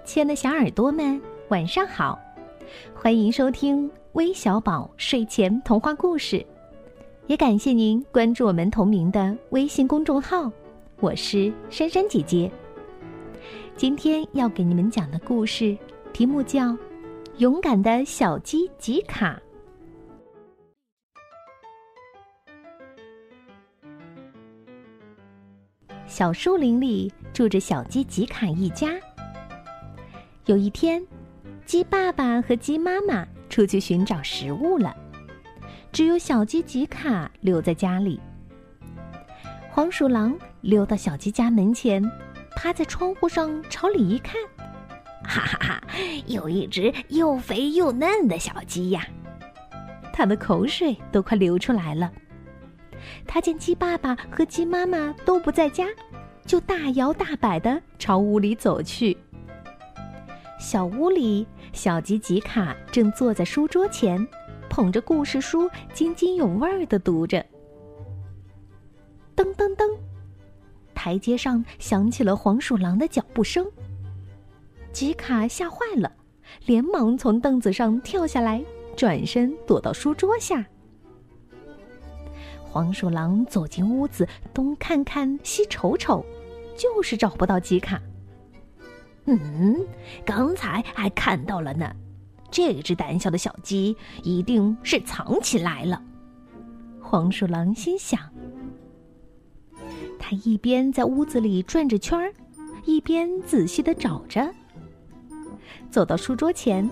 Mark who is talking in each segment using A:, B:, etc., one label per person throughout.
A: 亲爱的小耳朵们，晚上好！欢迎收听微小宝睡前童话故事，也感谢您关注我们同名的微信公众号。我是珊珊姐姐。今天要给你们讲的故事题目叫《勇敢的小鸡吉卡》。小树林里住着小鸡吉卡一家。有一天，鸡爸爸和鸡妈妈出去寻找食物了，只有小鸡吉卡留在家里。黄鼠狼溜到小鸡家门前，趴在窗户上朝里一看，
B: 哈哈哈！有一只又肥又嫩的小鸡呀，
A: 它的口水都快流出来了。他见鸡爸爸和鸡妈妈都不在家，就大摇大摆的朝屋里走去。小屋里，小吉吉卡正坐在书桌前，捧着故事书，津津有味的读着。噔噔噔，台阶上响起了黄鼠狼的脚步声。吉卡吓坏了，连忙从凳子上跳下来，转身躲到书桌下。黄鼠狼走进屋子，东看看，西瞅瞅，就是找不到吉卡。
B: 嗯，刚才还看到了呢，这只胆小的小鸡一定是藏起来了。
A: 黄鼠狼心想。他一边在屋子里转着圈儿，一边仔细的找着。走到书桌前，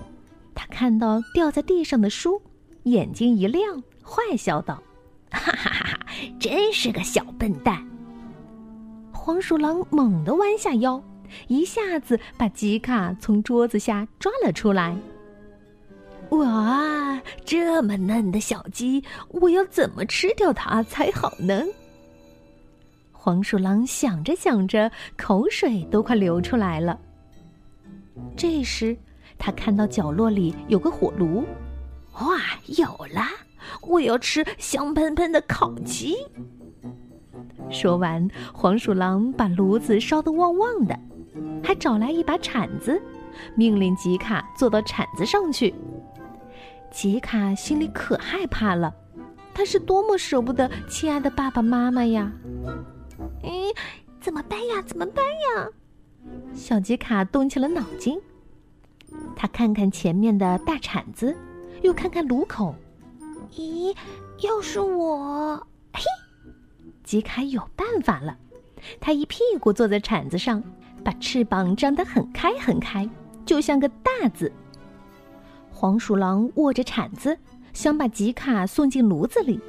A: 他看到掉在地上的书，眼睛一亮，坏笑道。
B: 哈哈哈！哈，真是个小笨蛋。
A: 黄鼠狼猛地弯下腰，一下子把吉卡从桌子下抓了出来。
B: 哇，这么嫩的小鸡，我要怎么吃掉它才好呢？
A: 黄鼠狼想着想着，口水都快流出来了。这时，他看到角落里有个火炉，
B: 哇，有了！我要吃香喷喷的烤鸡。
A: 说完，黄鼠狼把炉子烧得旺旺的，还找来一把铲子，命令吉卡坐到铲子上去。吉卡心里可害怕了，他是多么舍不得亲爱的爸爸妈妈呀！
C: 嗯，怎么办呀？怎么办呀？
A: 小吉卡动起了脑筋，他看看前面的大铲子，又看看炉口。
C: 咦，要是我，嘿，
A: 吉卡有办法了。他一屁股坐在铲子上，把翅膀张得很开很开，就像个大字。黄鼠狼握着铲子，想把吉卡送进炉子里。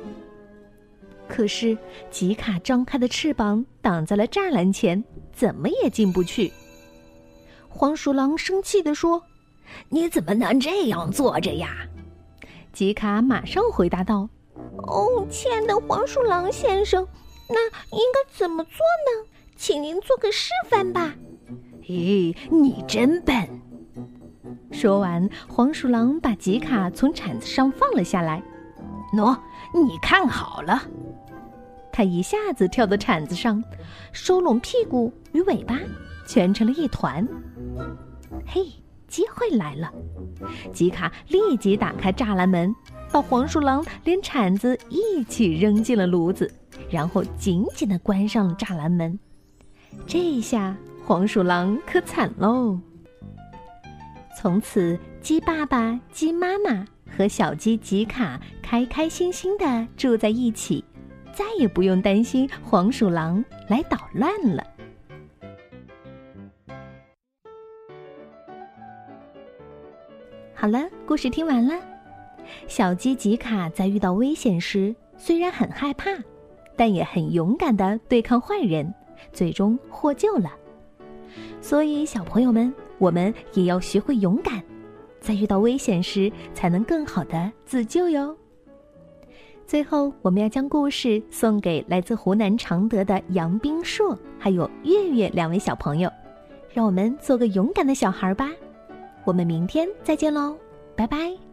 A: 可是吉卡张开的翅膀挡在了栅栏前，怎么也进不去。黄鼠狼生气地说：“
B: 你怎么能这样坐着呀？”
A: 吉卡马上回答道：“
C: 哦，亲爱的黄鼠狼先生，那应该怎么做呢？请您做个示范吧。”“
B: 咦，你真笨！”
A: 说完，黄鼠狼把吉卡从铲子上放了下来。
B: “喏，你看好了。”
A: 他一下子跳到铲子上，收拢屁股与尾巴，蜷成了一团。嘿！机会来了，吉卡立即打开栅栏门，把黄鼠狼连铲子一起扔进了炉子，然后紧紧地关上了栅栏门。这下黄鼠狼可惨喽！从此，鸡爸爸、鸡妈妈和小鸡吉卡开开心心的住在一起，再也不用担心黄鼠狼来捣乱了。好了，故事听完了。小鸡吉卡在遇到危险时，虽然很害怕，但也很勇敢的对抗坏人，最终获救了。所以，小朋友们，我们也要学会勇敢，在遇到危险时，才能更好的自救哟。最后，我们要将故事送给来自湖南常德的杨冰硕还有月月两位小朋友，让我们做个勇敢的小孩吧。我们明天再见喽，拜拜。